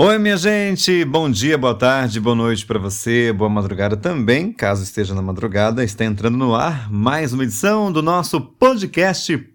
Oi, minha gente! Bom dia, boa tarde, boa noite para você, boa madrugada também, caso esteja na madrugada. Está entrando no ar mais uma edição do nosso podcast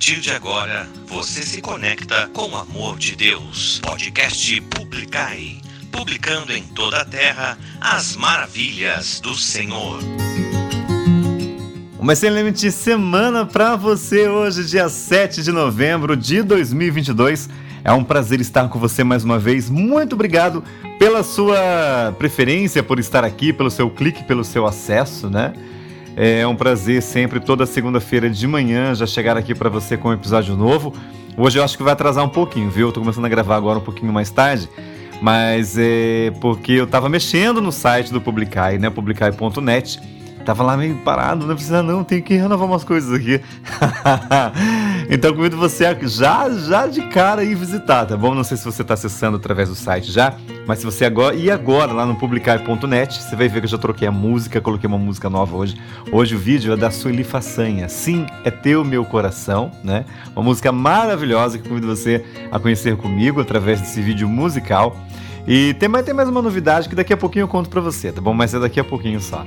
partir de agora, você se conecta com o amor de Deus. Podcast Publicai. Publicando em toda a terra as maravilhas do Senhor. Uma excelente semana para você hoje, dia 7 de novembro de 2022. É um prazer estar com você mais uma vez. Muito obrigado pela sua preferência, por estar aqui, pelo seu clique, pelo seu acesso, né? É um prazer sempre, toda segunda-feira de manhã, já chegar aqui para você com um episódio novo. Hoje eu acho que vai atrasar um pouquinho, viu? Eu tô começando a gravar agora um pouquinho mais tarde, mas é porque eu tava mexendo no site do Publicai, né? Publicai.net Tava lá meio parado, não precisa não, tem que renovar umas coisas aqui. então convido você a já, já de cara ir visitar, tá bom? Não sei se você está acessando através do site já, mas se você agora ir agora lá no publicar.net, você vai ver que eu já troquei a música, coloquei uma música nova hoje. Hoje o vídeo é da Sueli Façanha. Sim, é teu meu coração, né? Uma música maravilhosa que convido você a conhecer comigo através desse vídeo musical. E tem mais, tem mais uma novidade que daqui a pouquinho eu conto pra você, tá bom? Mas é daqui a pouquinho só.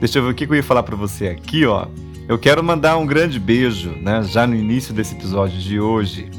Deixa eu ver o que eu ia falar para você aqui, ó. Eu quero mandar um grande beijo, né? Já no início desse episódio de hoje.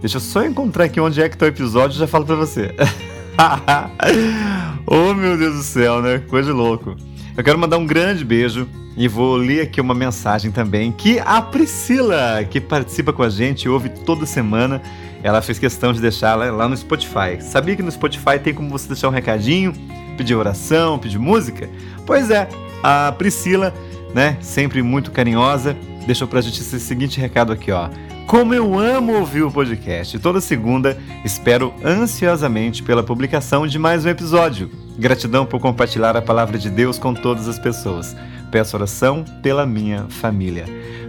Deixa eu só encontrar aqui onde é que tá o episódio e já falo para você. oh, meu Deus do céu, né? Coisa de louco. Eu quero mandar um grande beijo e vou ler aqui uma mensagem também que a Priscila, que participa com a gente, ouve toda semana, ela fez questão de deixar lá no Spotify. Sabia que no Spotify tem como você deixar um recadinho, pedir oração, pedir música? Pois é, a Priscila, né, sempre muito carinhosa, deixou pra gente esse seguinte recado aqui, ó. Como eu amo ouvir o podcast. Toda segunda espero ansiosamente pela publicação de mais um episódio. Gratidão por compartilhar a palavra de Deus com todas as pessoas. Peço oração pela minha família.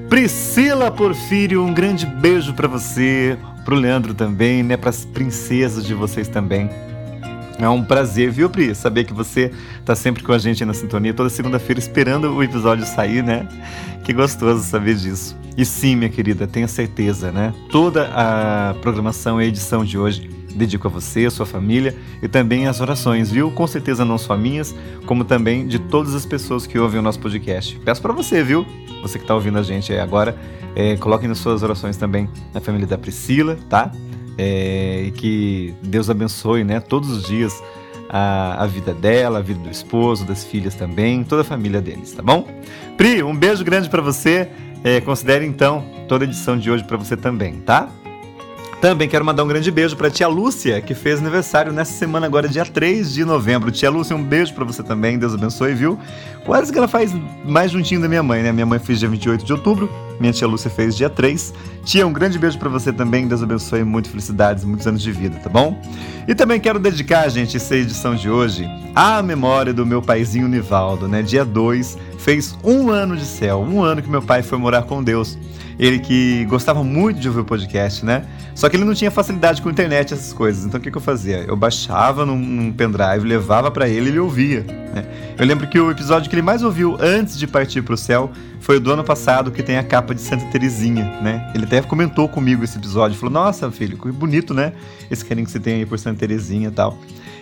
Priscila Porfírio, um grande beijo para você, pro Leandro também, né, para as princesas de vocês também. É um prazer, viu, Pri? Saber que você tá sempre com a gente na sintonia, toda segunda-feira esperando o episódio sair, né? Que gostoso saber disso. E sim, minha querida, tenha certeza, né? Toda a programação e a edição de hoje dedico a você, a sua família e também as orações, viu? Com certeza não só minhas, como também de todas as pessoas que ouvem o nosso podcast. Peço para você, viu? Você que está ouvindo a gente aí agora, é, coloque nas suas orações também a família da Priscila, tá? É, e que Deus abençoe né, todos os dias a, a, vida dela, a vida do esposo, das filhas também, toda a família deles, tá bom? Pri, um beijo grande para você. É, considere então toda a edição de hoje para você também, tá? Também quero mandar um grande beijo para tia Lúcia, que fez aniversário nessa semana agora, dia 3 de novembro. Tia Lúcia, um beijo para você também, Deus abençoe, viu? Quase que ela faz mais juntinho da minha mãe, né? Minha mãe fez dia 28 de outubro, minha tia Lúcia fez dia 3. Tia, um grande beijo para você também, Deus abençoe, muitas felicidades, muitos anos de vida, tá bom? E também quero dedicar, gente, essa edição de hoje à memória do meu paizinho Nivaldo, né? Dia 2, fez um ano de céu, um ano que meu pai foi morar com Deus. Ele que gostava muito de ouvir o podcast, né? Só que ele não tinha facilidade com internet, essas coisas. Então o que, que eu fazia? Eu baixava num, num pendrive, levava para ele e ele ouvia. Né? Eu lembro que o episódio que ele mais ouviu antes de partir para o céu foi o do ano passado, que tem a capa de Santa Terezinha, né? Ele até comentou comigo esse episódio. Falou, nossa, filho, que bonito, né? Esse carinho que você tem aí por Santa Terezinha e tal.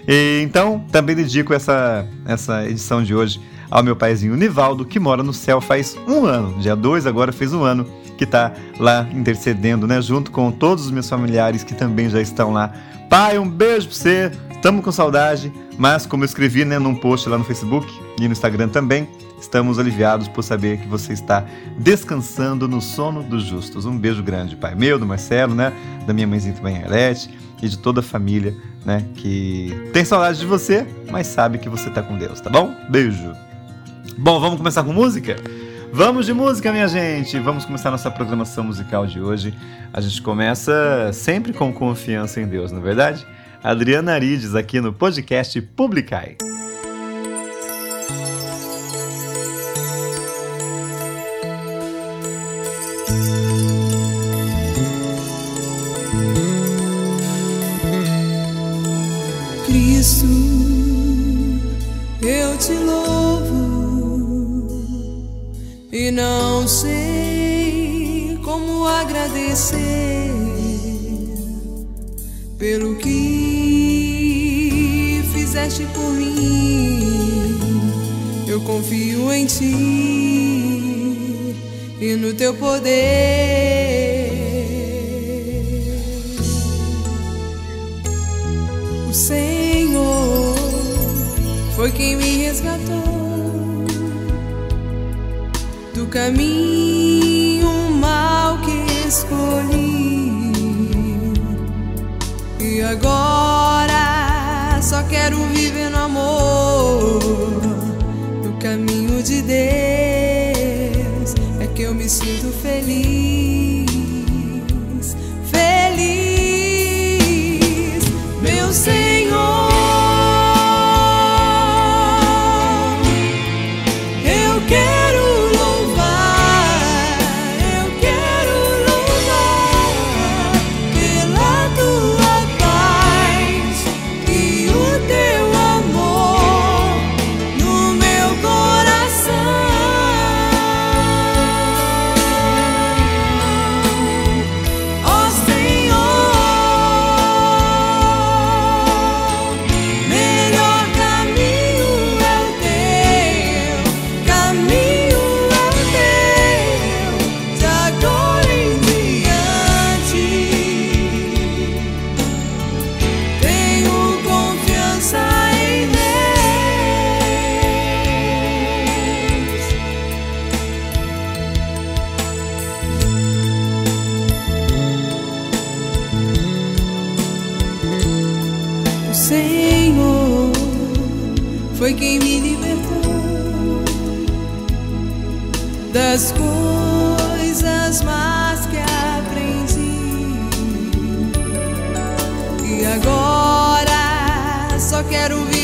E, então, também dedico essa, essa edição de hoje ao meu paizinho Nivaldo, que mora no céu faz um ano. Dia 2 agora fez um ano que está lá intercedendo, né? Junto com todos os meus familiares que também já estão lá. Pai, um beijo para você. Estamos com saudade, mas como eu escrevi né, num post lá no Facebook e no Instagram também, estamos aliviados por saber que você está descansando no sono dos justos. Um beijo grande, pai meu, do Marcelo, né? Da minha mãezinha também, Arlete, e de toda a família, né? Que tem saudade de você, mas sabe que você está com Deus, tá bom? Beijo. Bom, vamos começar com música? Vamos de música, minha gente! Vamos começar nossa programação musical de hoje. A gente começa sempre com confiança em Deus, não é verdade? Adriana Arides aqui no podcast Publicai. Pelo que fizeste por mim. Eu confio em ti e no teu poder. O Senhor foi quem me resgatou do caminho agora só quero viver no amor, no caminho de Deus. É que eu me sinto feliz, quero viver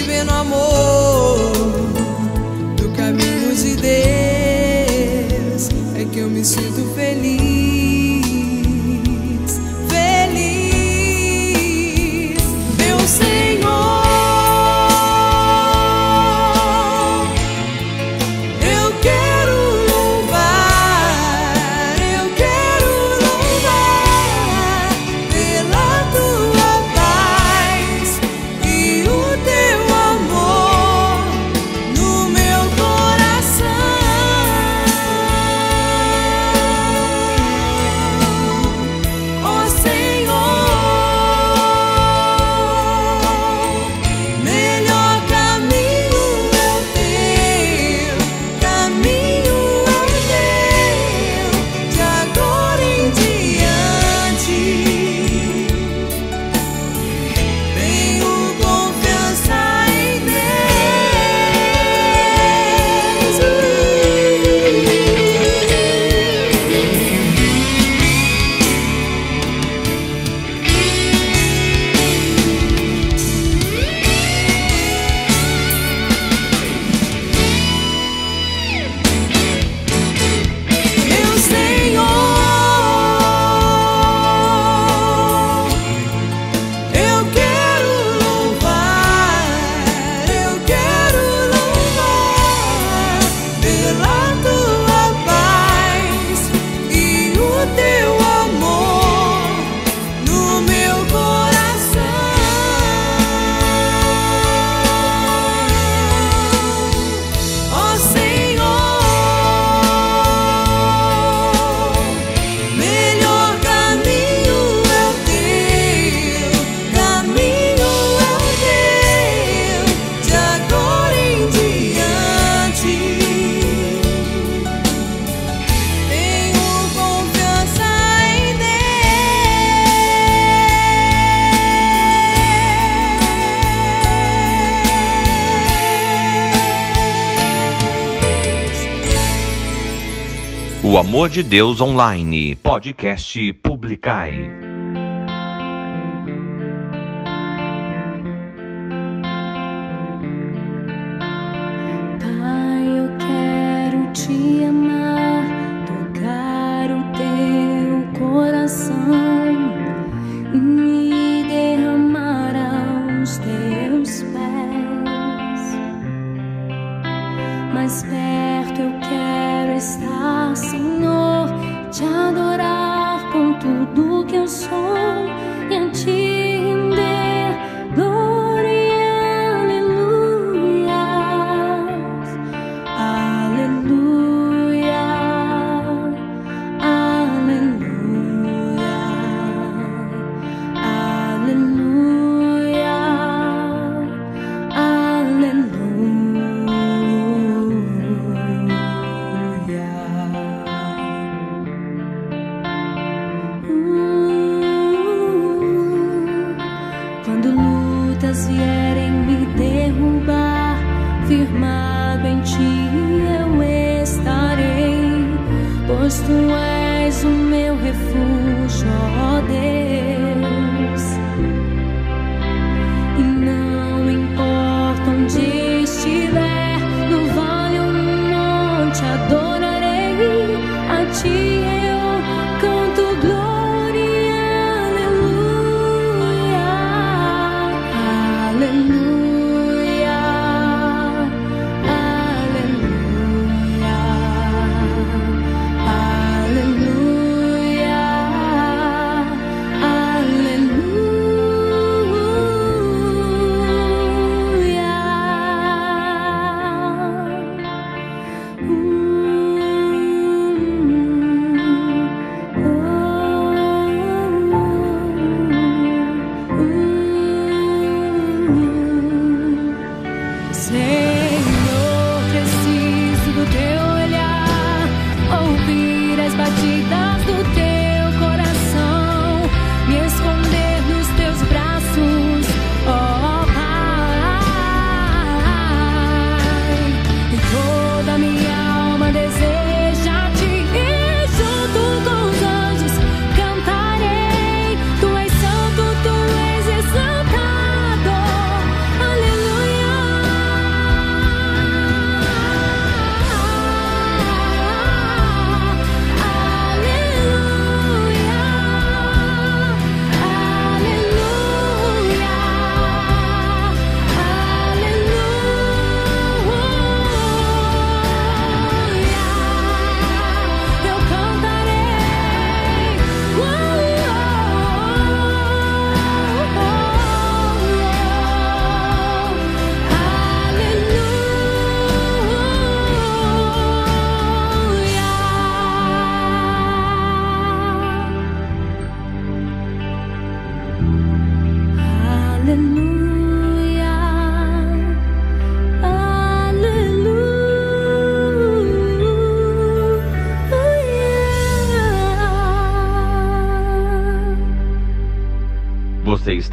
O Amor de Deus Online, podcast Publicai.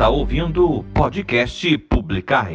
está ouvindo o podcast Publicar.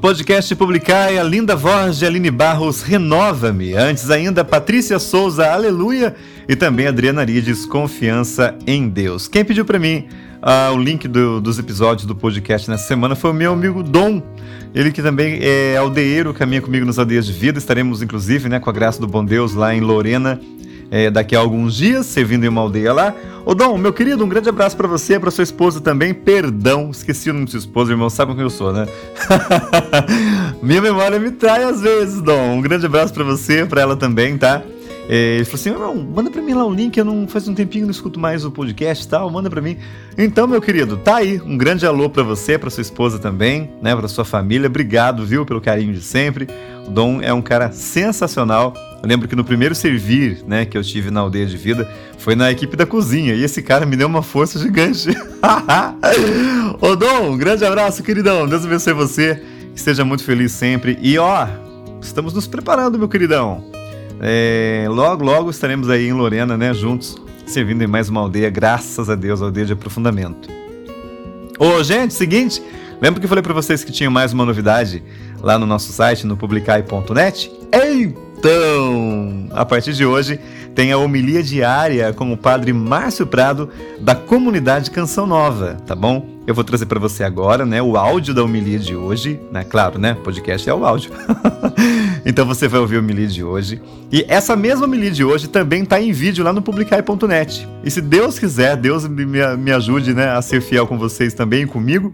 Podcast Publicai, a linda voz de Aline Barros Renova-me. Antes ainda, Patrícia Souza, Aleluia. E também Adriana Arides, Confiança em Deus. Quem pediu para mim ah, o link do- dos episódios do podcast nessa semana foi o meu amigo Dom. Ele que também é aldeeiro, caminha comigo nos aldeias de vida. Estaremos, inclusive, né, com a graça do bom Deus, lá em Lorena, é, daqui a alguns dias, servindo em uma aldeia lá. Ô Dom, meu querido, um grande abraço pra você, pra sua esposa também. Perdão, esqueci o nome de sua esposa, irmão, sabe quem eu sou, né? Minha memória me trai às vezes, Dom. Um grande abraço pra você, pra ela também, tá? É, ele falou assim: irmão, manda pra mim lá o link, eu não faz um tempinho não escuto mais o podcast e tal, manda pra mim. Então, meu querido, tá aí. Um grande alô pra você, pra sua esposa também, né? Pra sua família. Obrigado, viu, pelo carinho de sempre. O Dom é um cara sensacional. Eu lembro que no primeiro servir, né, que eu tive na aldeia de vida, foi na equipe da cozinha. E esse cara me deu uma força gigante. Ô Dom, um grande abraço, queridão. Deus abençoe você. Que seja muito feliz sempre. E ó, estamos nos preparando, meu queridão. É, logo, logo estaremos aí em Lorena, né, juntos, servindo em mais uma aldeia, graças a Deus, aldeia de aprofundamento. Ô, gente, seguinte, lembra que eu falei pra vocês que tinha mais uma novidade lá no nosso site, no publicai.net? Então, a partir de hoje, tem a homilia diária com o padre Márcio Prado, da comunidade Canção Nova, tá bom? Eu vou trazer pra você agora, né, o áudio da homilia de hoje, né? Claro, né? Podcast é o áudio. então você vai ouvir a homilia de hoje. E essa mesma homilia de hoje também tá em vídeo lá no publicai.net. E se Deus quiser, Deus me, me ajude, né, a ser fiel com vocês também e comigo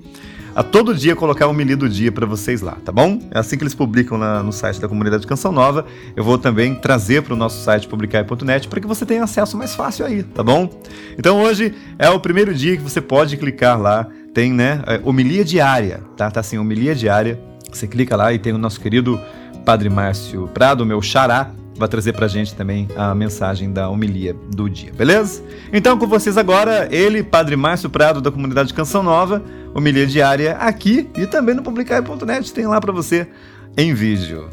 a todo dia colocar o homilia do dia para vocês lá, tá bom? É assim que eles publicam na- no site da comunidade Canção Nova. Eu vou também trazer para o nosso site publicai.net para que você tenha acesso mais fácil aí, tá bom? Então hoje é o primeiro dia que você pode clicar lá, tem, né, é, homilia diária, tá? Tá assim, homilia diária. Você clica lá e tem o nosso querido Padre Márcio Prado, meu xará, vai trazer pra gente também a mensagem da homilia do dia, beleza? Então com vocês agora, ele, Padre Márcio Prado, da comunidade Canção Nova, homilia diária aqui e também no publicai.net, tem lá pra você em vídeo.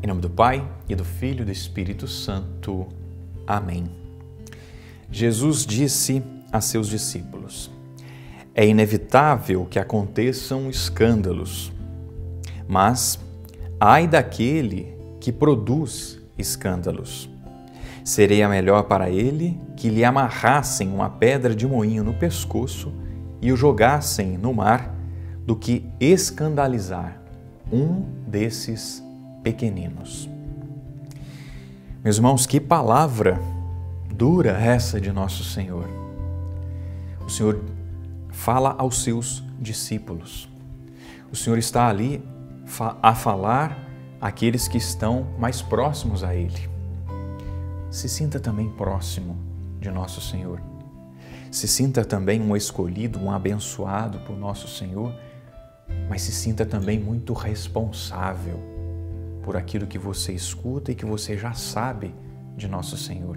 Em nome do Pai e do Filho e do Espírito Santo. Amém. Jesus disse a seus discípulos: É inevitável que aconteçam escândalos, mas ai daquele que produz escândalos. Seria melhor para ele que lhe amarrassem uma pedra de moinho no pescoço e o jogassem no mar do que escandalizar um desses pequeninos. Meus irmãos, que palavra dura essa de nosso Senhor. O Senhor fala aos seus discípulos. O Senhor está ali a falar àqueles que estão mais próximos a Ele. Se sinta também próximo de nosso Senhor. Se sinta também um escolhido, um abençoado por nosso Senhor, mas se sinta também muito responsável por aquilo que você escuta e que você já sabe de nosso Senhor.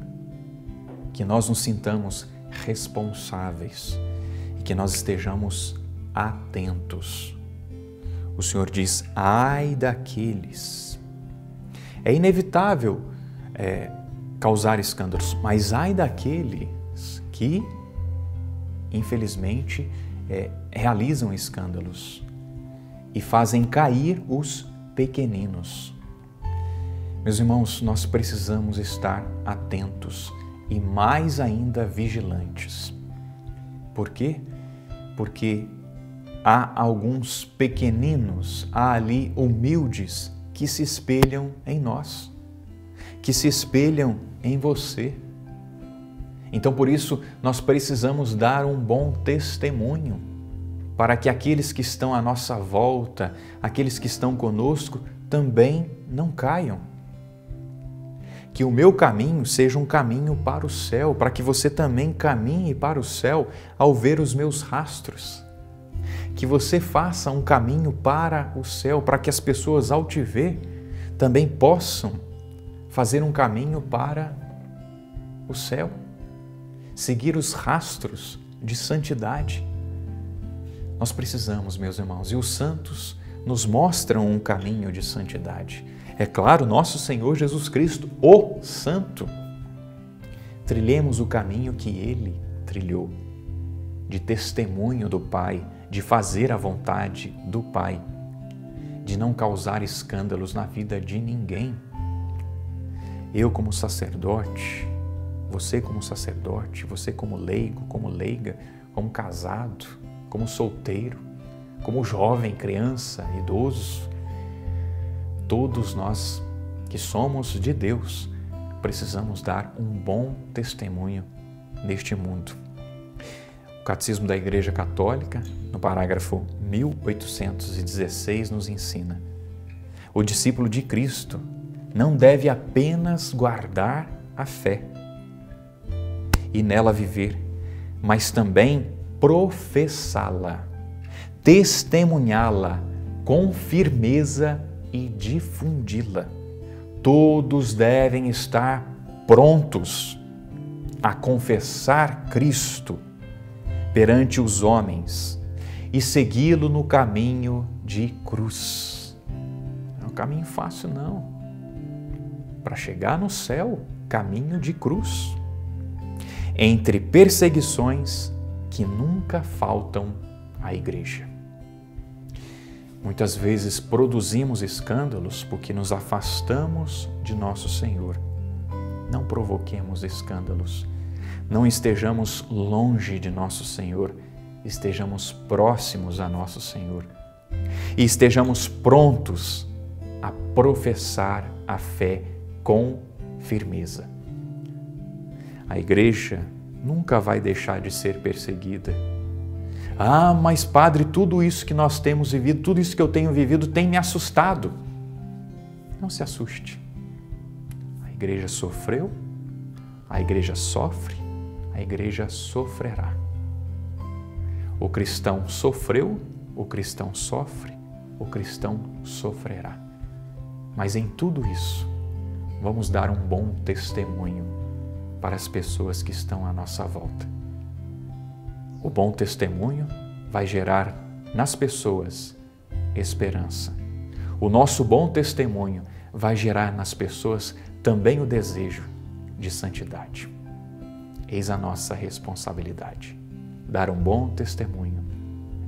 Que nós nos sintamos responsáveis e que nós estejamos atentos. O Senhor diz: ai daqueles. É inevitável é, causar escândalos, mas ai daqueles que, infelizmente, é, realizam escândalos e fazem cair os pequeninos. Meus irmãos, nós precisamos estar atentos e mais ainda vigilantes. Por quê? Porque há alguns pequeninos, há ali humildes que se espelham em nós, que se espelham em você. Então, por isso, nós precisamos dar um bom testemunho para que aqueles que estão à nossa volta, aqueles que estão conosco, também não caiam que o meu caminho seja um caminho para o céu, para que você também caminhe para o céu ao ver os meus rastros. Que você faça um caminho para o céu, para que as pessoas, ao te ver, também possam fazer um caminho para o céu, seguir os rastros de santidade. Nós precisamos, meus irmãos, e os santos nos mostram um caminho de santidade. É claro, nosso Senhor Jesus Cristo, o Santo. Trilhemos o caminho que ele trilhou, de testemunho do Pai, de fazer a vontade do Pai, de não causar escândalos na vida de ninguém. Eu, como sacerdote, você, como sacerdote, você, como leigo, como leiga, como casado, como solteiro, como jovem, criança, idoso, todos nós que somos de Deus precisamos dar um bom testemunho neste mundo. O Catecismo da Igreja Católica, no parágrafo 1816, nos ensina: o discípulo de Cristo não deve apenas guardar a fé e nela viver, mas também professá-la, testemunhá-la com firmeza e difundi-la. Todos devem estar prontos a confessar Cristo perante os homens e segui-lo no caminho de cruz. Não é um caminho fácil, não. Para chegar no céu, caminho de cruz. Entre perseguições que nunca faltam à igreja. Muitas vezes produzimos escândalos porque nos afastamos de nosso Senhor. Não provoquemos escândalos. Não estejamos longe de nosso Senhor, estejamos próximos a nosso Senhor. E estejamos prontos a professar a fé com firmeza. A igreja nunca vai deixar de ser perseguida ah, mas padre, tudo isso que nós temos vivido, tudo isso que eu tenho vivido tem me assustado. Não se assuste. A igreja sofreu, a igreja sofre, a igreja sofrerá. O cristão sofreu, o cristão sofre, o cristão sofrerá. Mas em tudo isso, vamos dar um bom testemunho para as pessoas que estão à nossa volta. O bom testemunho vai gerar nas pessoas esperança. O nosso bom testemunho vai gerar nas pessoas também o desejo de santidade. Eis a nossa responsabilidade: dar um bom testemunho.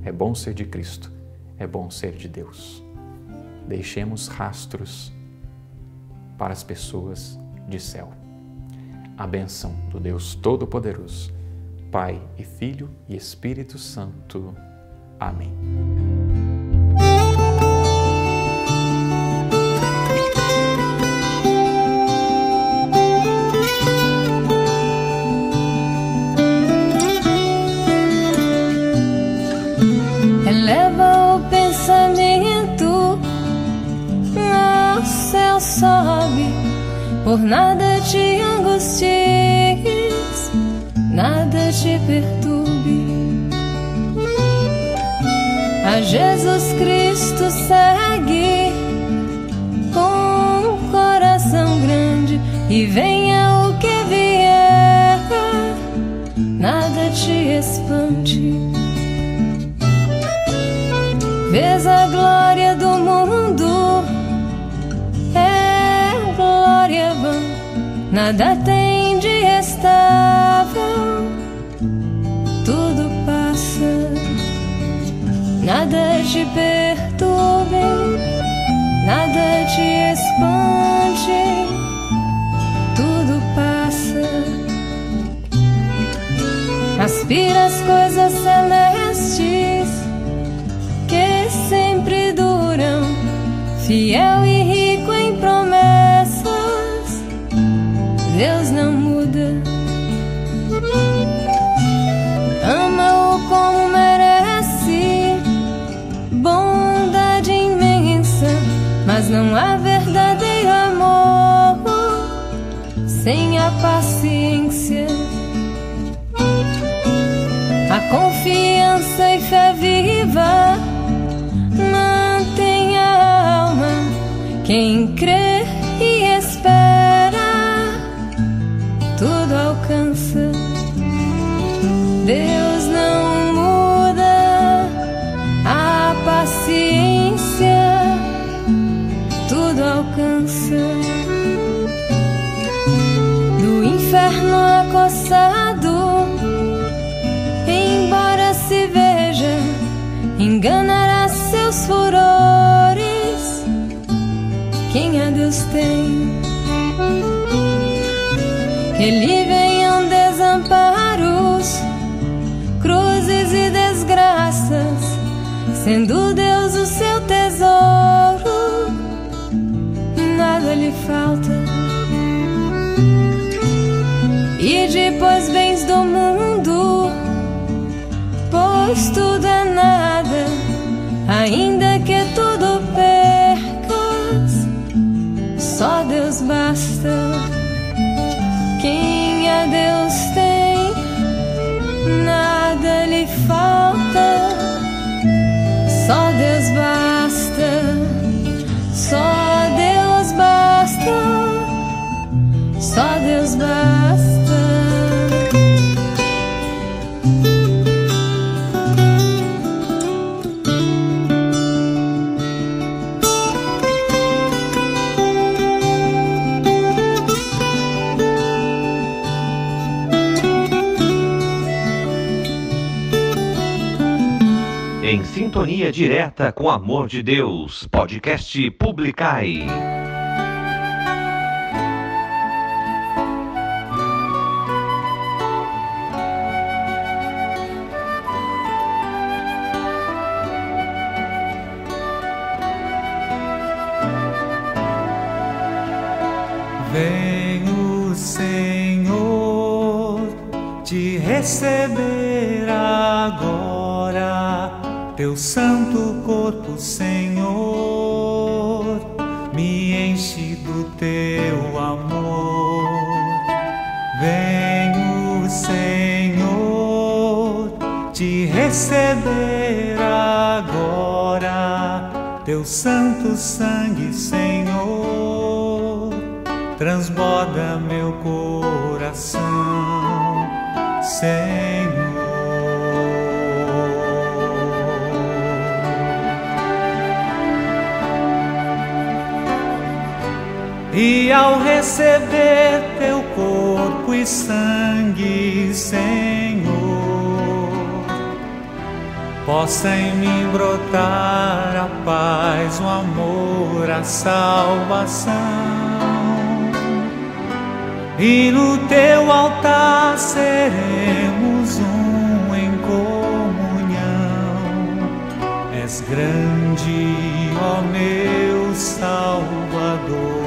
É bom ser de Cristo, é bom ser de Deus. Deixemos rastros para as pessoas de céu. A benção do Deus Todo-Poderoso, Pai e Filho e Espírito Santo. Amém. Eleva o pensamento ao céu sobe, por nada te angusties, nada te perturbe. A Jesus Cristo segue com um coração grande e venha o que vier, nada te espante. Vês a glória do mundo, é glória vã, nada tem de estável, tudo passa, nada te perturbe, nada te espante, tudo passa. Aspira as coisas celestes que sempre duram, fiel e não há verdadeiro amor sem a paciência. A confiança e fé viva mantém a alma. Quem crê sintonia direta com amor de Deus, podcast Publicai. Vem o Senhor te receber teu santo corpo, Senhor, me enche do teu amor. Vem o Senhor te receber agora, teu santo sangue, Senhor transborda meu coração, ao receber teu corpo e sangue, Senhor, possa em mim brotar a paz, o amor, a salvação. E no teu altar seremos um em comunhão. És grande, ó meu Salvador.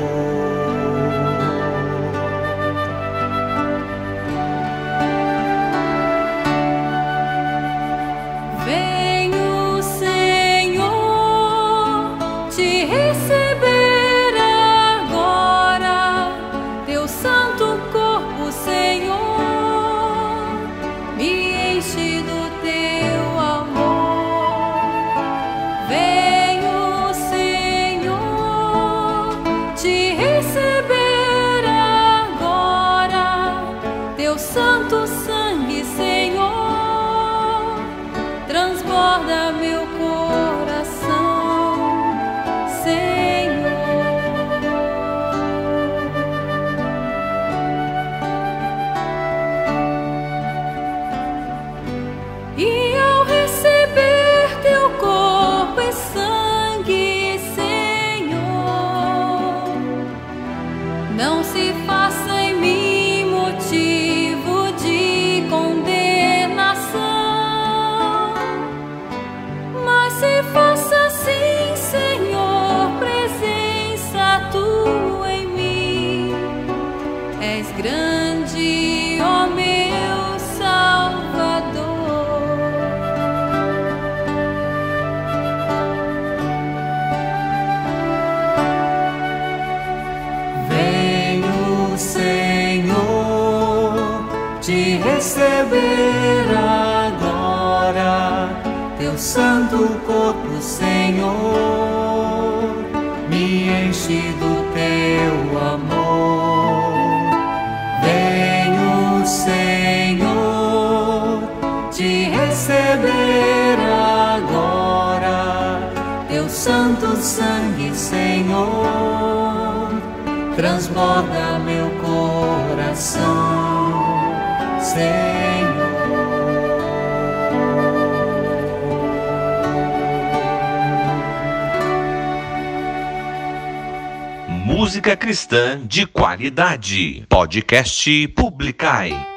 Cristã de qualidade. Podcast Publicai.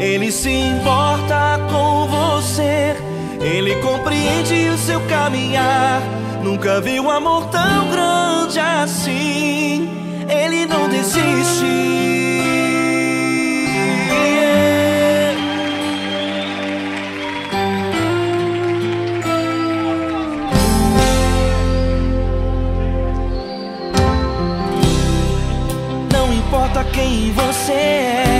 ele se importa com você, ele compreende o seu caminhar. Nunca vi um amor tão grande assim. Ele não desiste. Não importa quem você é,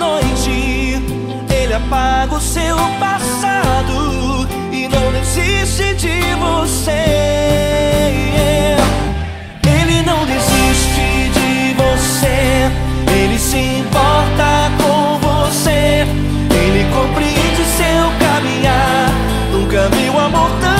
noite ele apaga o seu passado e não desiste de você. Ele não desiste de você, ele se importa com você, ele compreende seu caminhar. Nunca viu amor tão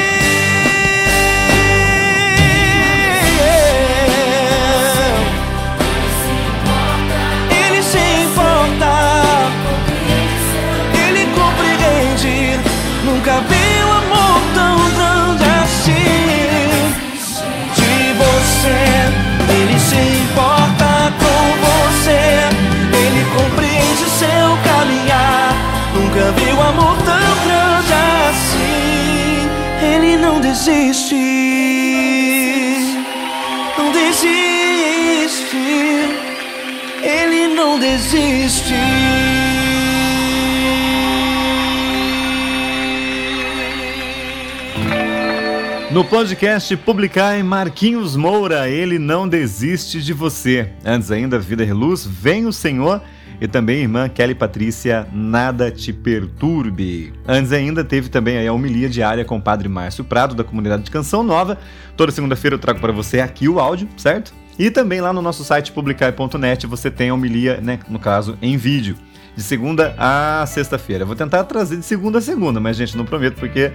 Nunca vi um amor tão grande assim. Ele não desiste. Não desiste. Ele não desiste. No podcast Publicar Marquinhos Moura, ele não desiste de você. Antes ainda, Vida Reluz, Vem o Senhor e também irmã Kelly Patrícia, Nada Te Perturbe. Antes ainda, teve também a homilia diária com o Padre Márcio Prado, da comunidade de Canção Nova. Toda segunda-feira eu trago para você aqui o áudio, certo? E também lá no nosso site publicar.net você tem a homilia, né, no caso, em vídeo de segunda a sexta-feira. Vou tentar trazer de segunda a segunda, mas gente, não prometo porque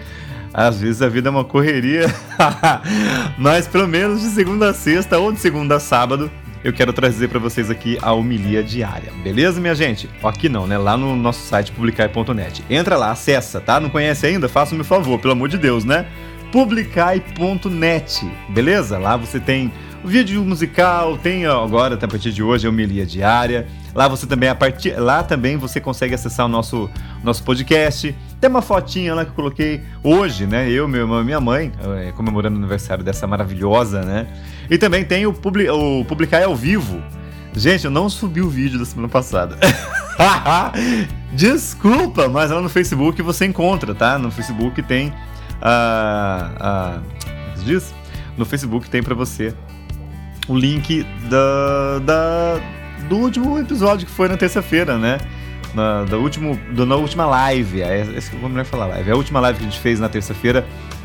às vezes a vida é uma correria. mas pelo menos de segunda a sexta ou de segunda a sábado eu quero trazer para vocês aqui a homilia diária. Beleza, minha gente? Aqui não, né? Lá no nosso site publicai.net. Entra lá, acessa, tá? Não conhece ainda? Faça-me um favor, pelo amor de Deus, né? publicai.net, beleza? Lá você tem vídeo musical, tem agora, a partir de hoje, a homilia diária. Lá você também, a partir, lá também você consegue acessar o nosso, nosso podcast. Tem uma fotinha lá que eu coloquei hoje, né? Eu, meu irmão e minha mãe, eh, comemorando o aniversário dessa maravilhosa, né? E também tem o, publi, o Publicai ao vivo. Gente, eu não subi o vídeo da semana passada. Desculpa, mas lá no Facebook você encontra, tá? No Facebook tem é se diz? No Facebook tem pra você o link da, da, do último episódio que foi na terça-feira, né? Na, da último, do, na última live. É, esse que eu vou melhor falar live. A última live que a gente fez na terça-feira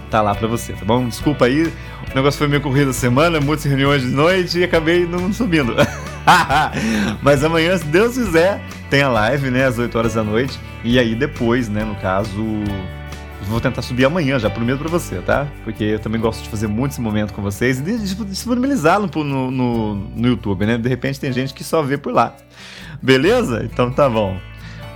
tá lá pra você, tá bom? Desculpa aí, o negócio foi meio corrido a semana, muitas reuniões de noite e acabei não subindo. Mas amanhã, se Deus quiser, tem a live, né? Às 8 horas da noite. E aí depois, né, no caso. Vou tentar subir amanhã, já prometo pra você, tá? Porque eu também gosto de fazer muito esse momento com vocês e de disponibilizá-lo no, no, no YouTube, né? De repente tem gente que só vê por lá. Beleza? Então tá bom.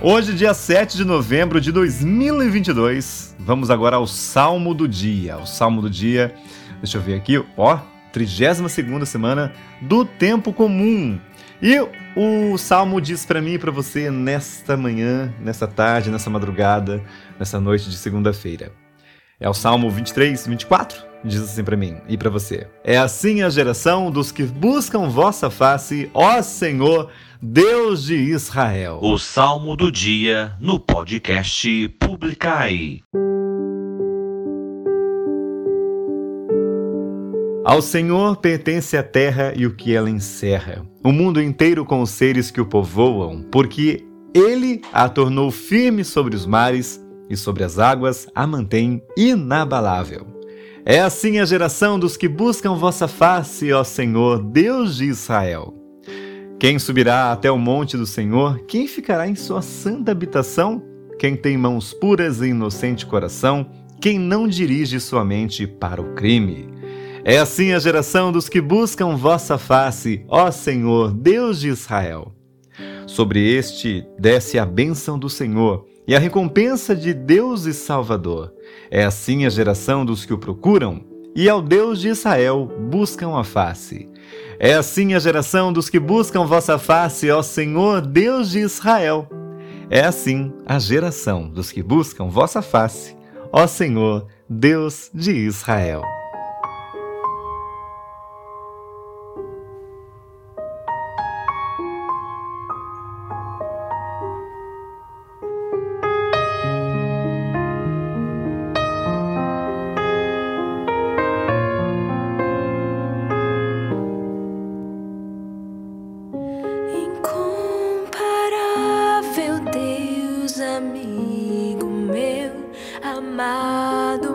Hoje, dia 7 de novembro de 2022, vamos agora ao Salmo do Dia. O Salmo do Dia, deixa eu ver aqui, ó, 32 semana do Tempo Comum. E o Salmo diz para mim e para você nesta manhã, nesta tarde, nessa madrugada, nessa noite de segunda-feira. É o Salmo 23, 24, diz assim para mim e para você. É assim a geração dos que buscam vossa face, ó Senhor, Deus de Israel. O Salmo do Dia no podcast Publicai. Ao Senhor pertence a terra e o que ela encerra, o mundo inteiro com os seres que o povoam, porque ele a tornou firme sobre os mares e sobre as águas a mantém inabalável. É assim a geração dos que buscam vossa face, ó Senhor, Deus de Israel. Quem subirá até o monte do Senhor? Quem ficará em sua santa habitação? Quem tem mãos puras e inocente coração? Quem não dirige sua mente para o crime? É assim a geração dos que buscam vossa face, ó Senhor, Deus de Israel. Sobre este desce a bênção do Senhor e a recompensa de Deus e Salvador. É assim a geração dos que o procuram, e ao Deus de Israel buscam a face. É assim a geração dos que buscam vossa face, ó Senhor, Deus de Israel. É assim a geração dos que buscam vossa face, ó Senhor, Deus de Israel. my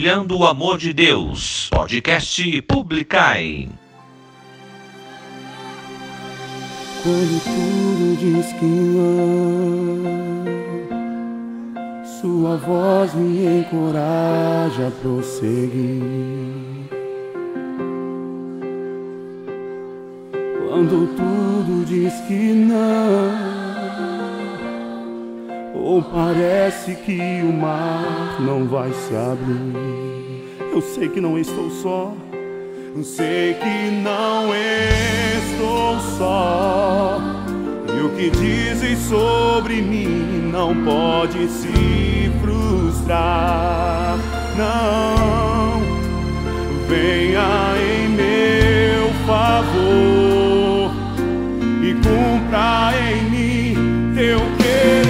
Compartilhando o Amor de Deus. Podcast Publicai. Quando tudo diz que não, Sua voz me encoraja a prosseguir. Quando tudo diz que não ou parece que o mar não vai se abrir. Eu sei que não estou só, sei que não estou. estou só. E o que dizem sobre mim não pode se frustrar. Não, venha em meu favor e cumpra em mim teu querer.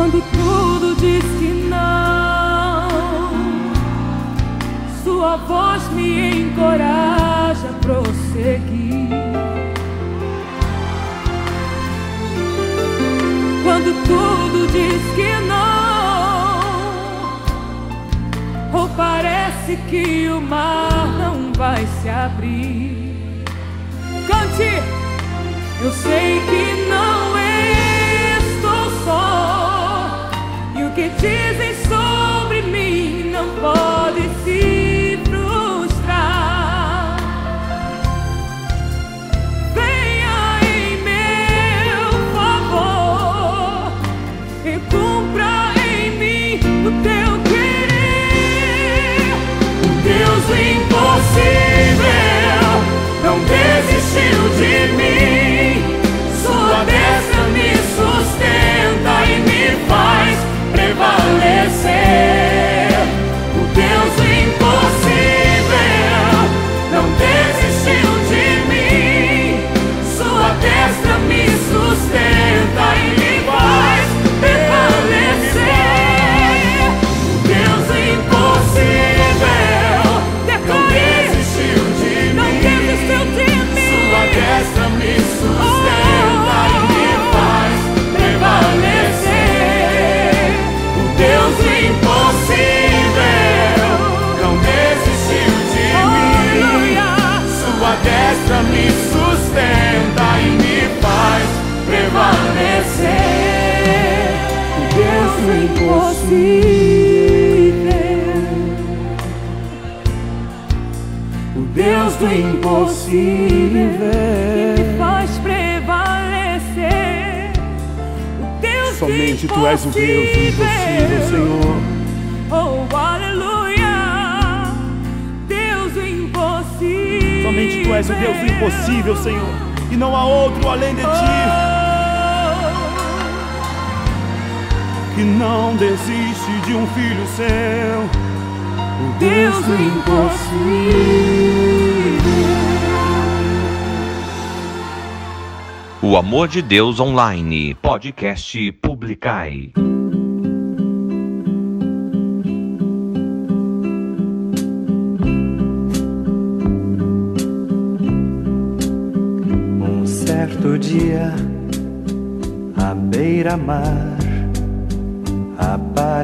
Quando tudo diz que não, Sua voz me encoraja a prosseguir. Quando tudo diz que não, ou parece que o mar não vai se abrir. Cante, eu sei que não E impossível. O Deus do me impossível. faz prevalecer. O Deus Somente do tu és o Deus do impossível, Senhor. Oh, aleluia. Deus do impossível. Somente tu és o Deus do impossível, Senhor. E não há outro além de ti que não desiste de um filho seu. O Deus do impossível. O Amor de Deus Online, podcast Publicai. Um certo dia, à beira-mar,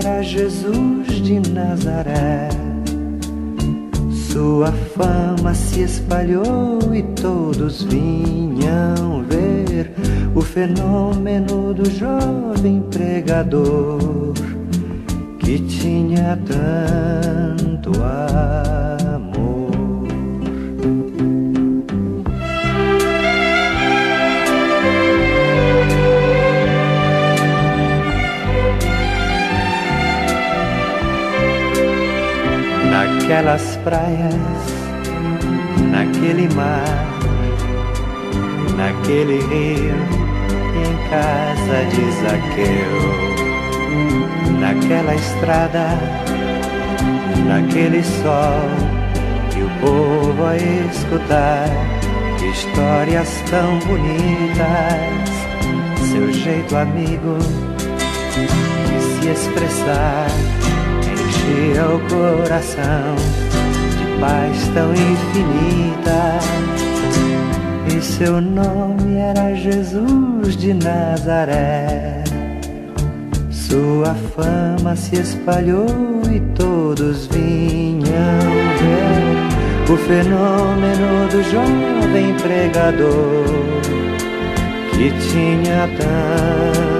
era Jesus de Nazaré. Sua fama se espalhou e todos vinham ver o fenômeno do jovem pregador que tinha tanto amor. Naquelas praias, naquele mar, naquele rio em casa de Zaqueu. Naquela estrada, naquele sol, e o povo a escutar histórias tão bonitas. Seu jeito amigo de se expressar enchia o coração de paz tão infinita. E seu nome era Jesus de Nazaré. Sua fama se espalhou e todos vinham ver o fenômeno do jovem pregador que tinha tanto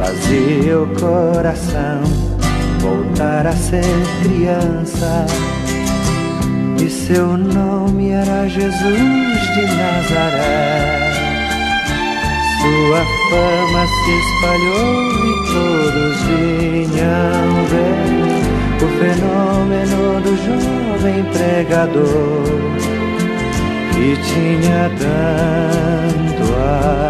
fazia o coração voltar a ser criança. E seu nome era Jesus de Nazaré. Sua fama se espalhou e todos vinham ver o fenômeno do jovem pregador que tinha tanto amor.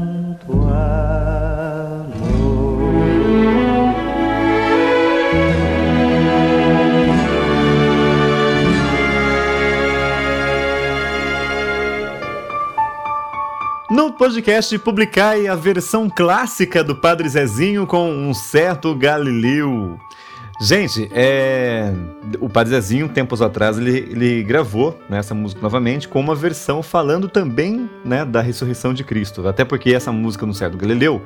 No podcast Publicai a versão clássica do Padre Zezinho com um certo Galileu. Gente, é... o Padre Zezinho, tempos atrás, ele, ele gravou né, essa música novamente com uma versão falando também né, da ressurreição de Cristo. Até porque essa música no certo Galileu,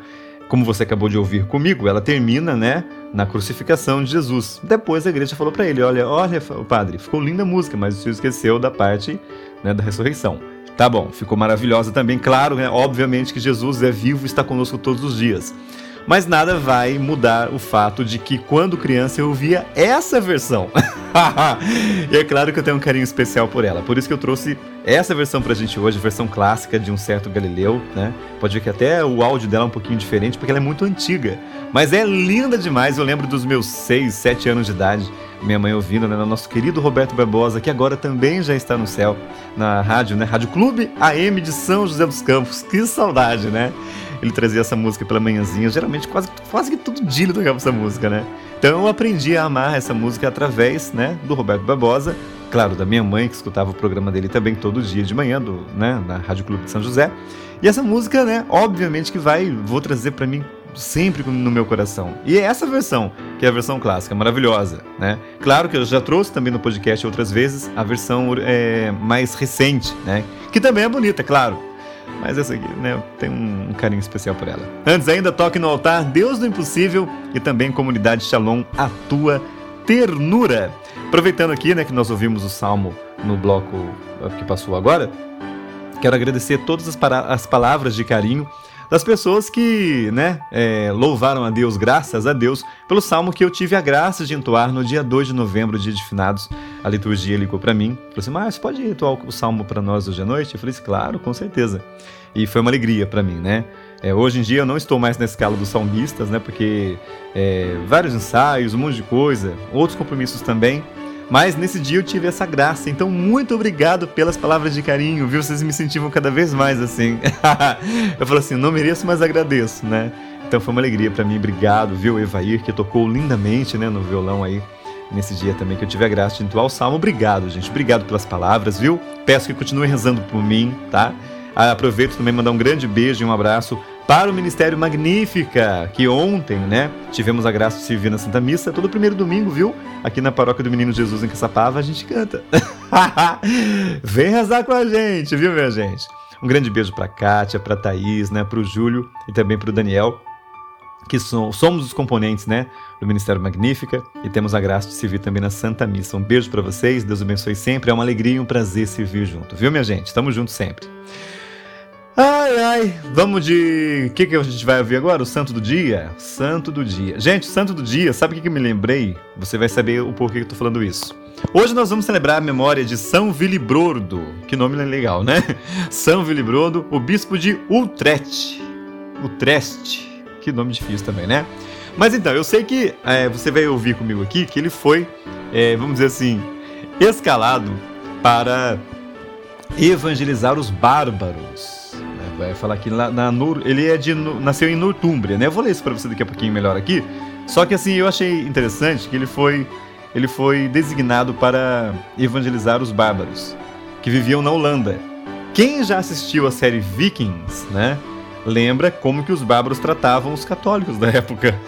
como você acabou de ouvir comigo, ela termina né, na crucificação de Jesus. Depois a igreja falou para ele: Olha, olha, padre, ficou linda a música, mas o senhor esqueceu da parte né, da ressurreição. Tá bom, ficou maravilhosa também. Claro, né, obviamente que Jesus é vivo e está conosco todos os dias. Mas nada vai mudar o fato de que quando criança eu ouvia essa versão. e é claro que eu tenho um carinho especial por ela. Por isso que eu trouxe essa versão pra gente hoje, versão clássica de um certo Galileu, né? Pode ver que até o áudio dela é um pouquinho diferente, porque ela é muito antiga. Mas é linda demais. Eu lembro dos meus 6, 7 anos de idade, minha mãe ouvindo, né? Nosso querido Roberto Barbosa, que agora também já está no céu, na rádio, né? Rádio Clube AM de São José dos Campos. Que saudade, né? Ele trazia essa música pela manhãzinha. Geralmente, quase, quase que todo dia ele tocava essa música, né? Então eu aprendi a amar essa música através, né, do Roberto Barbosa, claro, da minha mãe, que escutava o programa dele também todo dia de manhã, do, né, na Rádio Clube de São José. E essa música, né, obviamente que vai, vou trazer para mim sempre no meu coração. E é essa versão, que é a versão clássica, maravilhosa, né? Claro que eu já trouxe também no podcast outras vezes a versão é, mais recente, né? Que também é bonita, claro. Mas essa aqui, né, tenho um carinho especial por ela. Antes ainda, toque no altar Deus do Impossível e também Comunidade Shalom, a tua ternura. Aproveitando aqui, né, que nós ouvimos o salmo no bloco que passou agora, quero agradecer todas as, as palavras de carinho das pessoas que, né, é, louvaram a Deus, graças a Deus, pelo salmo que eu tive a graça de entoar no dia 2 de novembro, dia de finados. A liturgia ligou para mim, falou assim: Mas pode entoar o salmo para nós hoje à noite? Eu falei assim: Claro, com certeza. E foi uma alegria para mim, né? É, hoje em dia eu não estou mais na escala dos salmistas, né? Porque é, vários ensaios, um monte de coisa, outros compromissos também. Mas nesse dia eu tive essa graça, então muito obrigado pelas palavras de carinho, viu? Vocês me incentivam cada vez mais assim. eu falo assim, não mereço, mas agradeço, né? Então foi uma alegria para mim, obrigado, viu, Evair, que tocou lindamente, né, no violão aí, nesse dia também que eu tive a graça de entoar o salmo. Obrigado, gente, obrigado pelas palavras, viu? Peço que continue rezando por mim, tá? Ah, aproveito também mandar um grande beijo e um abraço para o Ministério Magnífica, que ontem, né, tivemos a graça de servir na Santa Missa, todo primeiro domingo, viu? Aqui na Paróquia do Menino Jesus em Caçapava, a gente canta. Vem rezar com a gente, viu, minha gente? Um grande beijo para Kátia, para Thaís, né, para o Júlio e também para o Daniel, que somos os componentes, né, do Ministério Magnífica e temos a graça de servir também na Santa Missa. Um beijo para vocês, Deus abençoe sempre, é uma alegria e um prazer servir junto, viu, minha gente? Estamos juntos sempre. Ai, ai, vamos de. O que, que a gente vai ouvir agora? O Santo do Dia? Santo do Dia. Gente, Santo do Dia, sabe o que, que eu me lembrei? Você vai saber o porquê que eu tô falando isso. Hoje nós vamos celebrar a memória de São Vilibrodo. Que nome legal, né? São Vilibrodo, o bispo de Utrecht. Utrecht. Que nome difícil também, né? Mas então, eu sei que é, você vai ouvir comigo aqui que ele foi, é, vamos dizer assim, escalado para evangelizar os bárbaros vai falar aqui na, na Nur, ele é de nasceu em Nortúmbria, né? Eu vou ler isso para você daqui a pouquinho melhor aqui. Só que assim, eu achei interessante que ele foi ele foi designado para evangelizar os bárbaros que viviam na Holanda. Quem já assistiu a série Vikings, né? Lembra como que os bárbaros tratavam os católicos da época.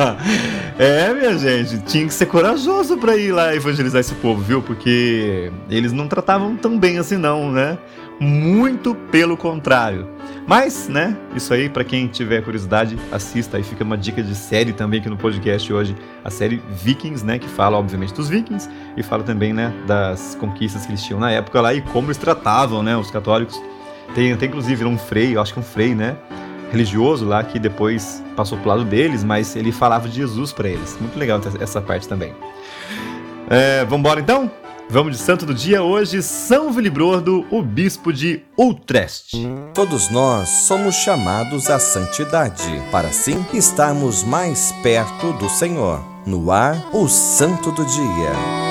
é, minha gente, tinha que ser corajoso para ir lá evangelizar esse povo, viu? Porque eles não tratavam tão bem assim não, né? Muito pelo contrário. Mas, né, isso aí, para quem tiver curiosidade, assista. Aí fica uma dica de série também aqui no podcast hoje. A série Vikings, né, que fala, obviamente, dos vikings e fala também, né, das conquistas que eles tinham na época lá e como eles tratavam, né, os católicos. Tem, tem inclusive um frei, acho que um frei, né, religioso lá que depois passou pro lado deles, mas ele falava de Jesus para eles. Muito legal essa parte também. É, vamos embora então? Vamos de santo do dia hoje, São Vilibrodo, o bispo de Utrecht. Todos nós somos chamados à santidade, para assim estarmos mais perto do Senhor. No ar, o santo do dia.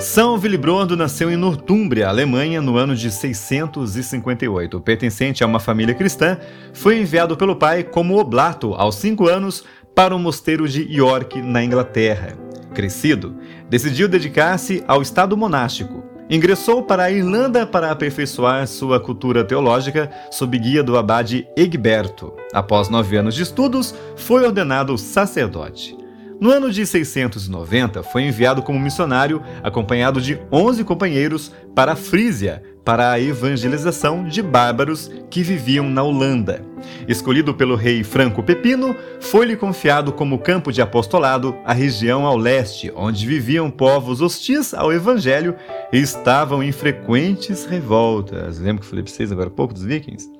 São Vilibrondo nasceu em Nortúmbria, Alemanha, no ano de 658. Pertencente a uma família cristã, foi enviado pelo pai como oblato aos cinco anos para o mosteiro de York, na Inglaterra. Crescido, decidiu dedicar-se ao estado monástico. Ingressou para a Irlanda para aperfeiçoar sua cultura teológica sob guia do abade Egberto. Após nove anos de estudos, foi ordenado sacerdote. No ano de 690, foi enviado como missionário, acompanhado de 11 companheiros, para a Frísia, para a evangelização de bárbaros que viviam na Holanda. Escolhido pelo rei Franco Pepino, foi-lhe confiado como campo de apostolado a região ao leste, onde viviam povos hostis ao evangelho e estavam em frequentes revoltas. Lembra que eu falei para vocês agora há pouco dos vikings?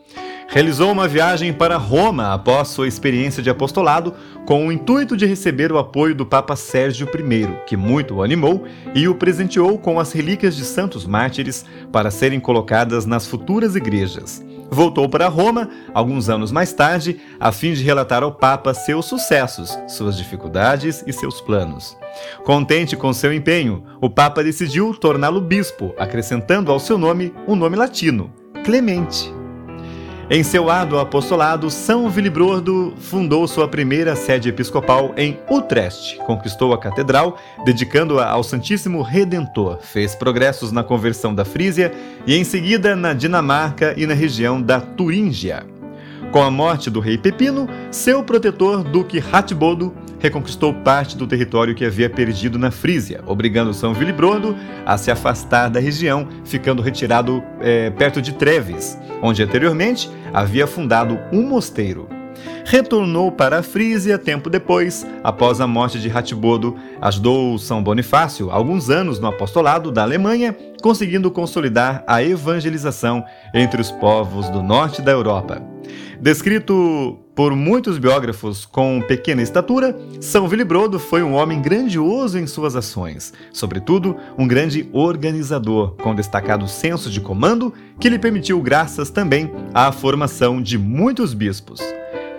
Realizou uma viagem para Roma após sua experiência de apostolado, com o intuito de receber o apoio do Papa Sérgio I, que muito o animou e o presenteou com as relíquias de santos mártires para serem colocadas nas futuras igrejas. Voltou para Roma, alguns anos mais tarde, a fim de relatar ao Papa seus sucessos, suas dificuldades e seus planos. Contente com seu empenho, o Papa decidiu torná-lo bispo, acrescentando ao seu nome um nome latino, Clemente. Em seu árduo apostolado, São Vilibrodo fundou sua primeira sede episcopal em Utrecht, conquistou a catedral, dedicando-a ao Santíssimo Redentor, fez progressos na conversão da Frísia e, em seguida, na Dinamarca e na região da Turíngia. Com a morte do rei Pepino, seu protetor, Duque Ratbodo, reconquistou parte do território que havia perdido na Frísia, obrigando São Vilibrodo a se afastar da região, ficando retirado é, perto de Treves, onde anteriormente havia fundado um mosteiro. Retornou para a Frísia tempo depois, após a morte de Ratbodo, ajudou São Bonifácio alguns anos no apostolado da Alemanha, conseguindo consolidar a evangelização entre os povos do norte da Europa. Descrito por muitos biógrafos com pequena estatura, São Willibrod foi um homem grandioso em suas ações, sobretudo um grande organizador, com destacado senso de comando que lhe permitiu graças também à formação de muitos bispos.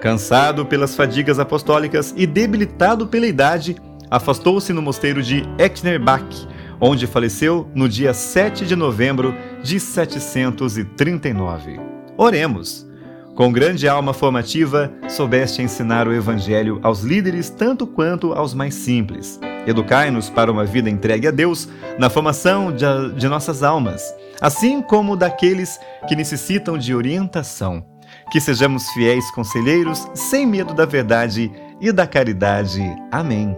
Cansado pelas fadigas apostólicas e debilitado pela idade, afastou-se no mosteiro de Echnerbach, onde faleceu no dia 7 de novembro de 739. Oremos! Com grande alma formativa, soubeste ensinar o Evangelho aos líderes tanto quanto aos mais simples. Educai-nos para uma vida entregue a Deus na formação de, de nossas almas, assim como daqueles que necessitam de orientação. Que sejamos fiéis conselheiros, sem medo da verdade e da caridade. Amém.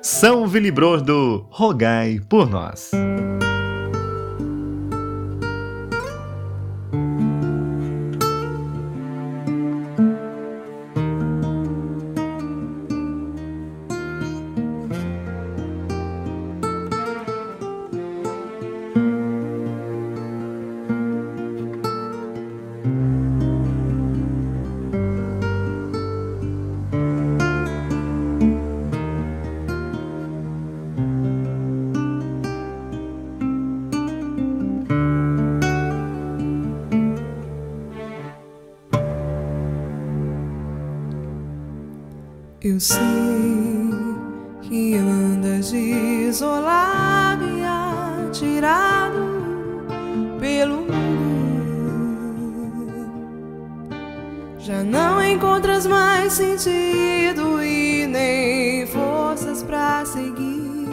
São Vilibrordo, rogai por nós. Eu sei que andas isolado e atirado pelo mundo. Já não encontras mais sentido e nem forças pra seguir.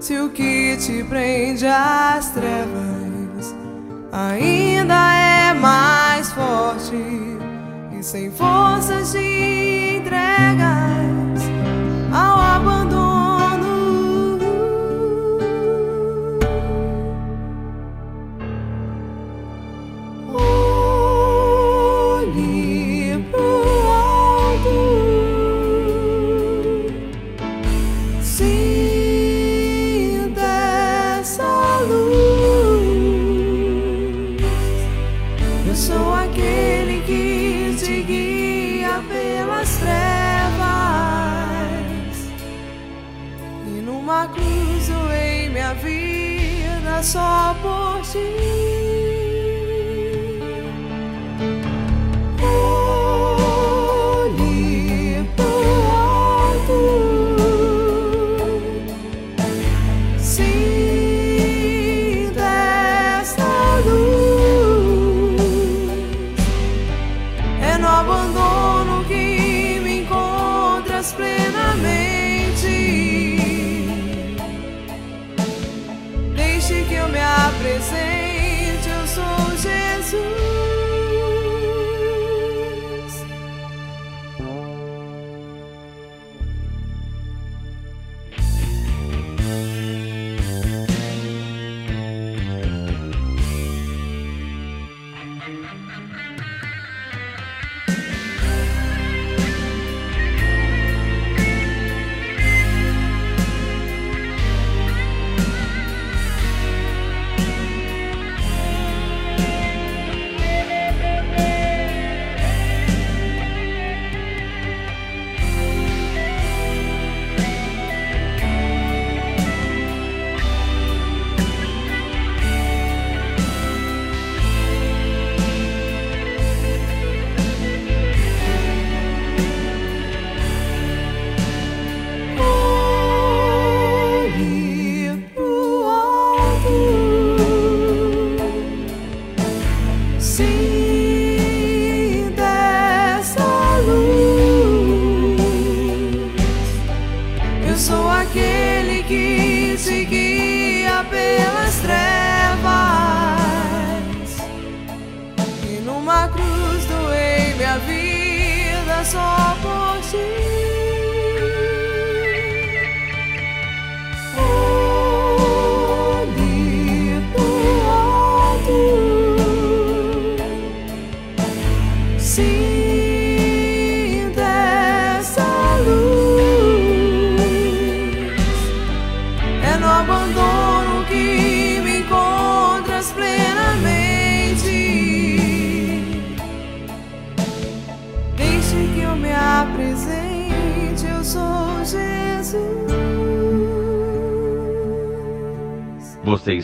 Se o que te prende às trevas ainda é mais forte e sem forças te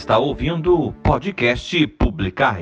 está ouvindo o podcast Publicar.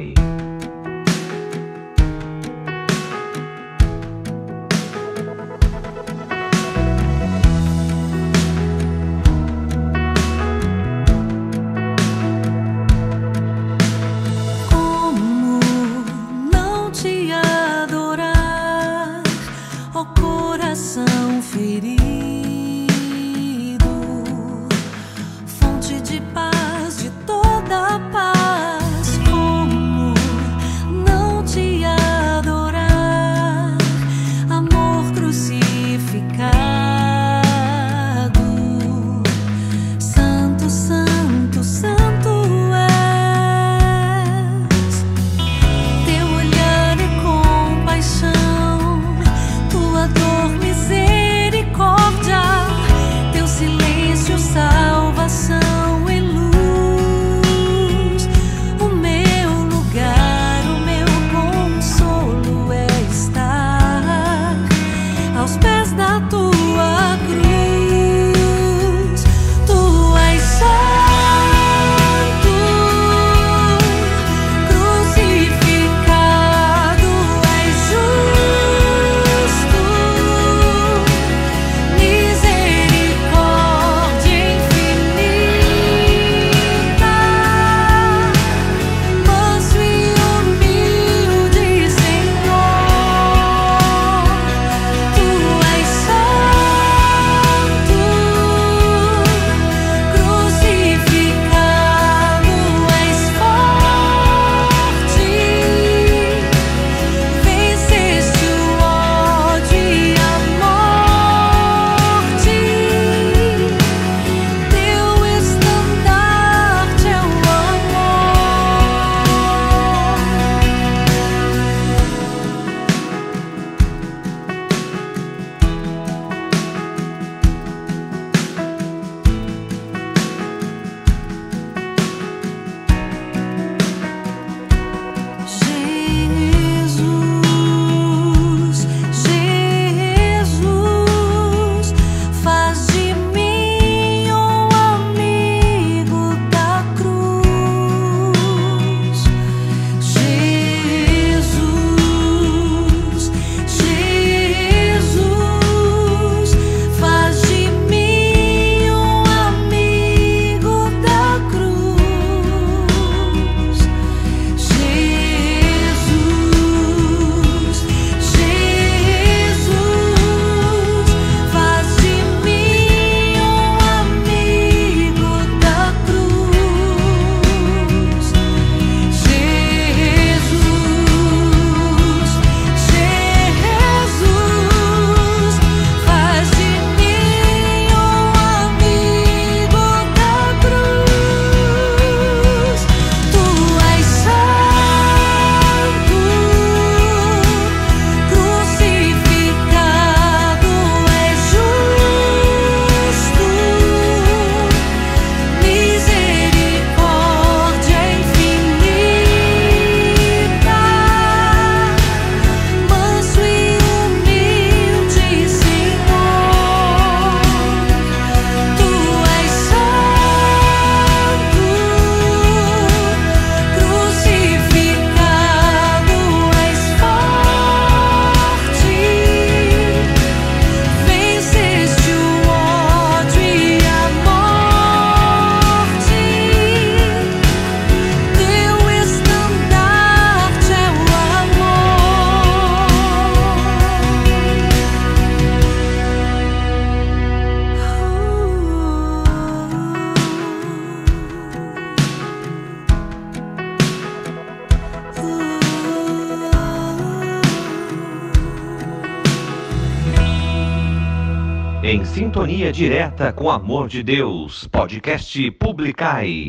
Poeta com Amor de Deus, podcast Publicai.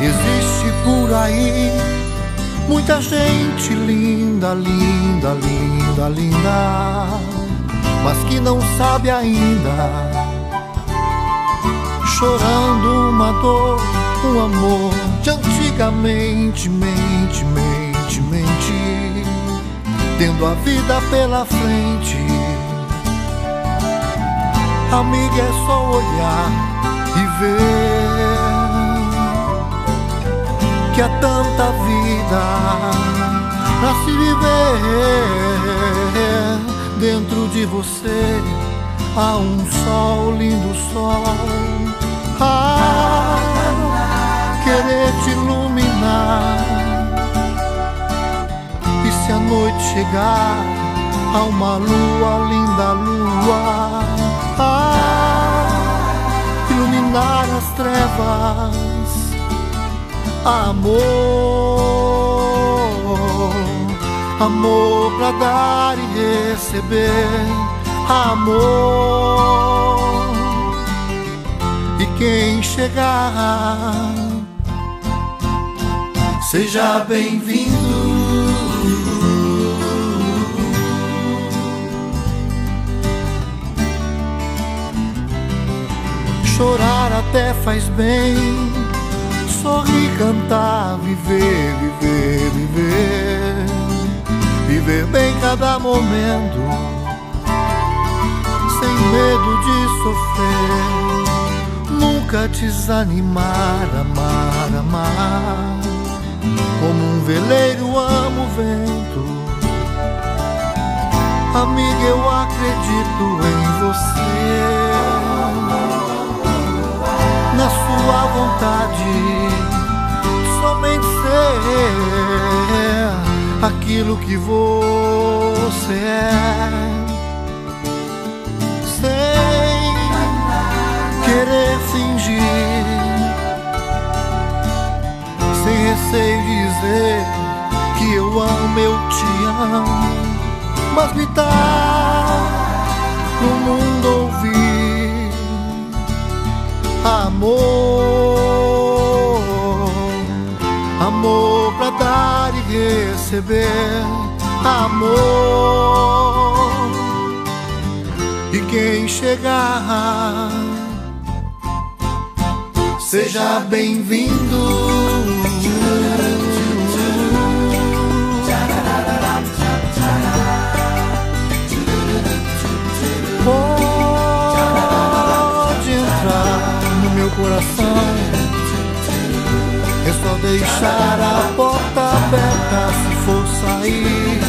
Existe por aí muita gente linda, linda, linda, linda, mas que não sabe ainda, chorando uma dor, um amor de antigamente, tendo a vida pela frente. Amiga, é só olhar e ver que há tanta vida pra se viver dentro de você. Há um sol, lindo sol, a querer te iluminar. E se a noite chegar, há uma lua, linda lua, a iluminar as trevas. Amor, amor pra dar e receber. Amor, e quem chegar, seja bem-vindo. Chorar até faz bem, sorrir, cantar, viver, viver, viver, viver bem cada momento, sem medo de sofrer, nunca desanimar, amar, amar, como um veleiro amo o vento. Amiga, eu acredito em você sua vontade, somente ser aquilo que você é, sem querer fingir, sem receio dizer que eu amo, eu te amo, mas gritar pro mundo ouvir amor, amor pra dar e receber, amor. E quem chegar, seja bem-vindo. Deixar a porta aberta se for sair.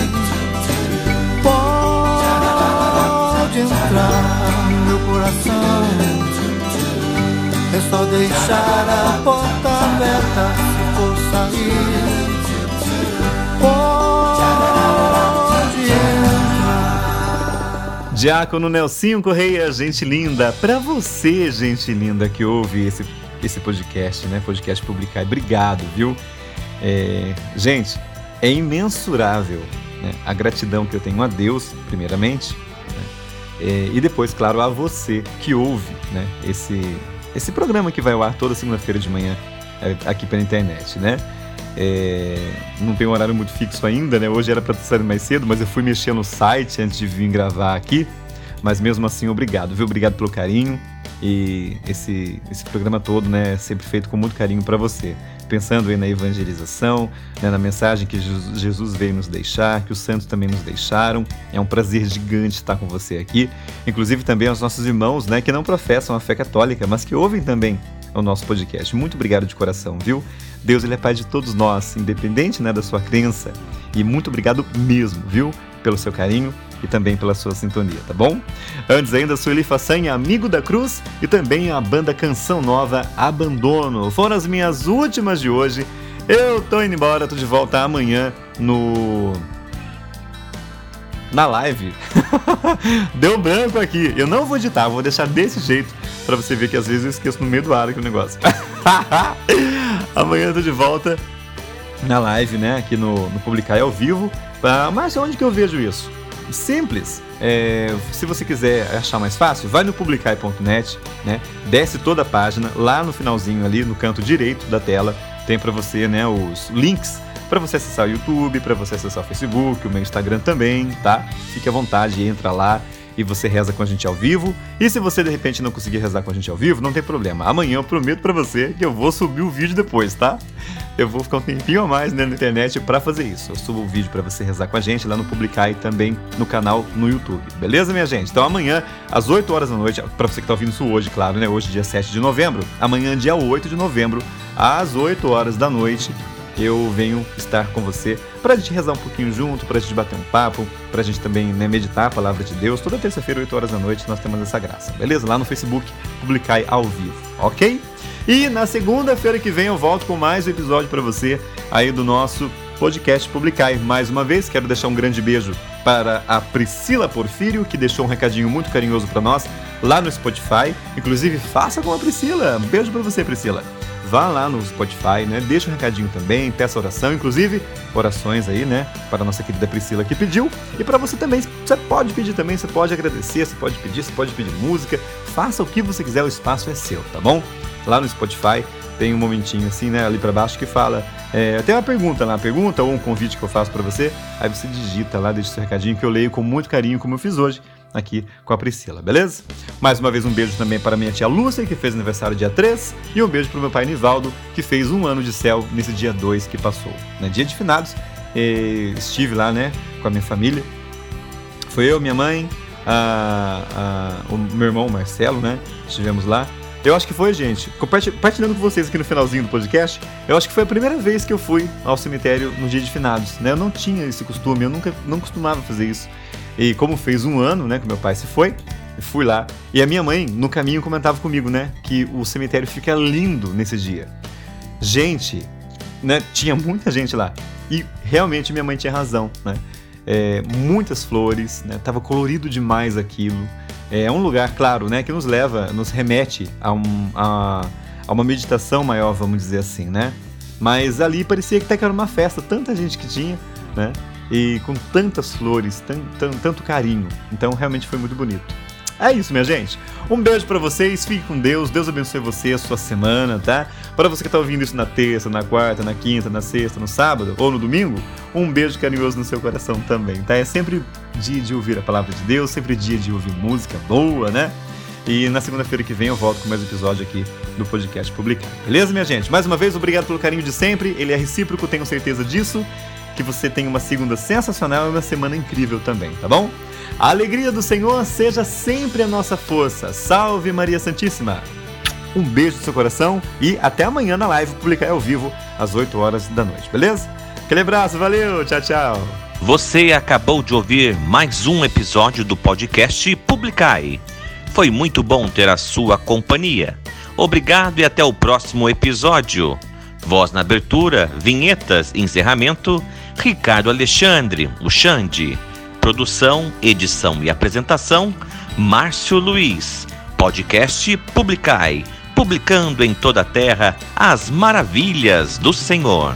Pode entrar no meu coração. É só deixar a porta aberta se for sair. Diácono Nelsinho Correia, gente linda. Pra você, gente linda, que ouve esse, esse podcast, né? Podcast Publicar. Obrigado, viu? É, gente, é imensurável né, a gratidão que eu tenho a Deus, primeiramente, né, é, e depois, claro, a você que ouve né, esse, esse programa que vai ao ar toda segunda-feira de manhã é, aqui pela internet, né? É, não tem um horário muito fixo ainda, né? Hoje era para sair mais cedo, mas eu fui mexer no site antes de vir gravar aqui. Mas mesmo assim, obrigado, viu? Obrigado pelo carinho. E esse, esse programa todo, né, é sempre feito com muito carinho para você. Pensando aí na evangelização, né, na mensagem que Jesus- veio nos deixar, que os santos também nos deixaram. É um prazer gigante estar com você aqui. Inclusive também aos nossos irmãos, né, que não professam a fé católica, mas que ouvem também o nosso podcast. Muito obrigado de coração, viu? Deus ele é pai de todos nós, independente né, da sua crença. E muito obrigado mesmo, viu? Pelo seu carinho e também pela sua sintonia, tá bom? Antes ainda, Sueli Façanha, amigo da Cruz, e também a banda Canção Nova Abandono. Foram as minhas últimas de hoje. Eu tô indo embora, tô de volta amanhã no. Na live. Deu branco aqui. Eu não vou editar, vou deixar desse jeito pra você ver que às vezes eu esqueço no meio do ar aqui o negócio. Amanhã eu tô de volta na live, né? Aqui no, no Publicar ao vivo. Ah, mas onde que eu vejo isso? Simples. É, se você quiser achar mais fácil, vai no publicai.net, né? Desce toda a página, lá no finalzinho ali, no canto direito da tela, tem para você, né, os links para você acessar o YouTube, para você acessar o Facebook, o meu Instagram também, tá? Fique à vontade, entra lá e você reza com a gente ao vivo. E se você de repente não conseguir rezar com a gente ao vivo, não tem problema. Amanhã eu prometo para você que eu vou subir o vídeo depois, tá? Eu vou ficar um tempinho a mais né, na internet para fazer isso. Eu subo o vídeo para você rezar com a gente lá no Publicar e também no canal no YouTube. Beleza, minha gente? Então amanhã, às 8 horas da noite, para você que tá ouvindo isso hoje, claro, né? Hoje, dia 7 de novembro. Amanhã, dia 8 de novembro, às 8 horas da noite, eu venho estar com você pra gente rezar um pouquinho junto, pra gente bater um papo, pra gente também né, meditar a palavra de Deus. Toda terça-feira, 8 horas da noite, nós temos essa graça, beleza? Lá no Facebook, publicai ao vivo, ok? E na segunda-feira que vem eu volto com mais um episódio para você aí do nosso podcast Publicai. Mais uma vez, quero deixar um grande beijo para a Priscila Porfírio, que deixou um recadinho muito carinhoso para nós lá no Spotify. Inclusive, faça com a Priscila. Um beijo para você, Priscila. Vá lá no Spotify, né? Deixa um recadinho também, peça oração, inclusive orações aí, né? Para a nossa querida Priscila que pediu. E para você também, você pode pedir também, você pode agradecer, você pode pedir, você pode pedir música. Faça o que você quiser, o espaço é seu, tá bom? Lá no Spotify tem um momentinho assim, né? Ali para baixo que fala. É, tem uma pergunta lá, uma pergunta ou um convite que eu faço para você. Aí você digita lá, deixa seu recadinho que eu leio com muito carinho, como eu fiz hoje aqui com a Priscila, beleza? Mais uma vez um beijo também para minha tia Lúcia, que fez aniversário dia 3, e um beijo para o meu pai Nivaldo, que fez um ano de céu nesse dia 2 que passou. No dia de finados, estive lá, né, com a minha família. Foi eu, minha mãe, a, a, o meu irmão Marcelo, né? Estivemos lá. Eu acho que foi, gente, compartilhando com vocês aqui no finalzinho do podcast, eu acho que foi a primeira vez que eu fui ao cemitério no dia de finados, né? Eu não tinha esse costume, eu nunca não costumava fazer isso. E como fez um ano, né, que meu pai se foi, fui lá. E a minha mãe, no caminho, comentava comigo, né, que o cemitério fica lindo nesse dia. Gente, né, tinha muita gente lá. E realmente minha mãe tinha razão, né? É, muitas flores, né? Tava colorido demais aquilo. É um lugar, claro, né, que nos leva, nos remete a, um, a, a uma meditação maior, vamos dizer assim, né? Mas ali parecia que até que era uma festa, tanta gente que tinha, né? E com tantas flores, tan, tan, tanto carinho. Então realmente foi muito bonito. É isso, minha gente. Um beijo para vocês, fique com Deus, Deus abençoe você, a sua semana, tá? Para você que tá ouvindo isso na terça, na quarta, na quinta, na sexta, no sábado ou no domingo, um beijo carinhoso no seu coração também, tá? É sempre dia de ouvir a palavra de Deus, sempre dia de ouvir música boa, né? E na segunda-feira que vem eu volto com mais um episódio aqui do podcast publicado. Beleza, minha gente? Mais uma vez, obrigado pelo carinho de sempre. Ele é recíproco, tenho certeza disso que você tenha uma segunda sensacional e uma semana incrível também, tá bom? A alegria do Senhor seja sempre a nossa força. Salve Maria Santíssima! Um beijo no seu coração e até amanhã na live publicar ao vivo às 8 horas da noite, beleza? Aquele abraço, valeu, tchau, tchau. Você acabou de ouvir mais um episódio do podcast Publicai. Foi muito bom ter a sua companhia. Obrigado e até o próximo episódio. Voz na abertura, vinhetas, encerramento Ricardo Alexandre, o Xande. Produção, edição e apresentação, Márcio Luiz. Podcast Publicai, publicando em toda a terra as maravilhas do Senhor.